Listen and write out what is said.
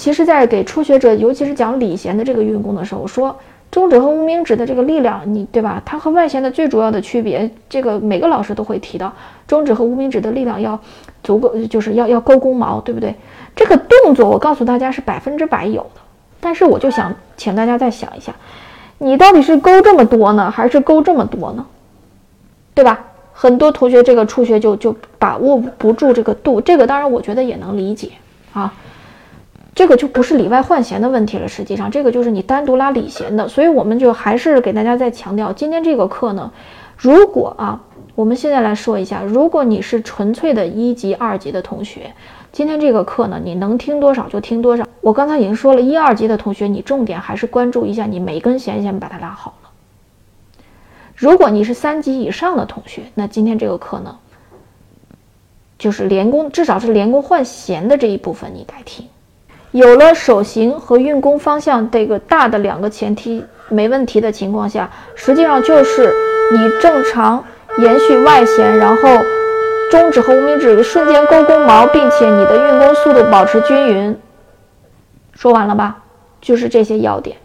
其实，在给初学者，尤其是讲里弦的这个运功的时候，我说中指和无名指的这个力量，你对吧？它和外弦的最主要的区别，这个每个老师都会提到，中指和无名指的力量要足够，就是要要勾弓毛，对不对？这个动作我告诉大家是百分之百有的，但是我就想请大家再想一下，你到底是勾这么多呢，还是勾这么多呢？对吧？很多同学这个初学就就把握不住这个度，这个当然我觉得也能理解啊，这个就不是里外换弦的问题了，实际上这个就是你单独拉里弦的，所以我们就还是给大家再强调，今天这个课呢，如果啊，我们现在来说一下，如果你是纯粹的一级、二级的同学，今天这个课呢，你能听多少就听多少。我刚才已经说了一二级的同学，你重点还是关注一下你每根弦先把它拉好了。如果你是三级以上的同学，那今天这个课呢，就是连弓，至少是连弓换弦的这一部分你该听。有了手型和运功方向这个大的两个前提没问题的情况下，实际上就是你正常延续外弦，然后中指和无名指瞬间勾弓毛，并且你的运功速度保持均匀。说完了吧？就是这些要点。